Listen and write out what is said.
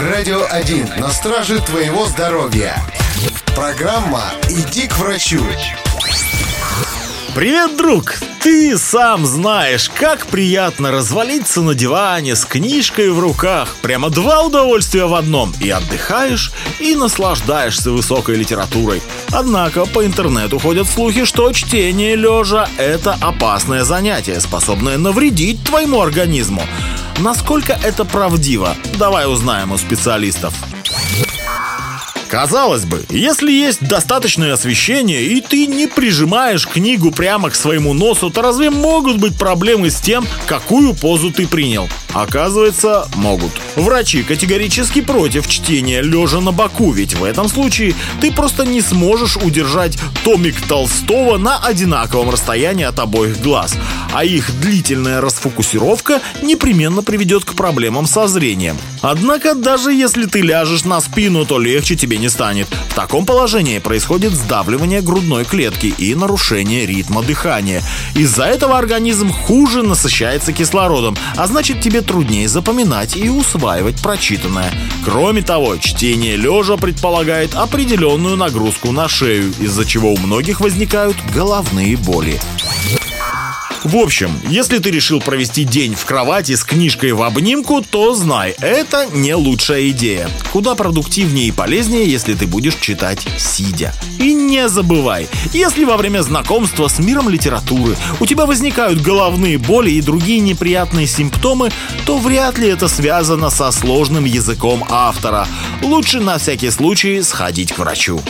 Радио 1 на страже твоего здоровья. Программа «Иди к врачу». Привет, друг! Ты сам знаешь, как приятно развалиться на диване с книжкой в руках. Прямо два удовольствия в одном. И отдыхаешь, и наслаждаешься высокой литературой. Однако по интернету ходят слухи, что чтение лежа – это опасное занятие, способное навредить твоему организму. Насколько это правдиво? Давай узнаем у специалистов. Казалось бы, если есть достаточное освещение и ты не прижимаешь книгу прямо к своему носу, то разве могут быть проблемы с тем, какую позу ты принял? Оказывается, могут. Врачи категорически против чтения лежа на боку, ведь в этом случае ты просто не сможешь удержать томик Толстого на одинаковом расстоянии от обоих глаз, а их длительная расфокусировка непременно приведет к проблемам со зрением. Однако, даже если ты ляжешь на спину, то легче тебе не станет. В таком положении происходит сдавливание грудной клетки и нарушение ритма дыхания. Из-за этого организм хуже насыщается кислородом, а значит тебе труднее запоминать и усваивать прочитанное. Кроме того, чтение лежа предполагает определенную нагрузку на шею, из-за чего у многих возникают головные боли. В общем, если ты решил провести день в кровати с книжкой в обнимку, то знай, это не лучшая идея. Куда продуктивнее и полезнее, если ты будешь читать сидя. И не забывай, если во время знакомства с миром литературы у тебя возникают головные боли и другие неприятные симптомы, то вряд ли это связано со сложным языком автора. Лучше на всякий случай сходить к врачу.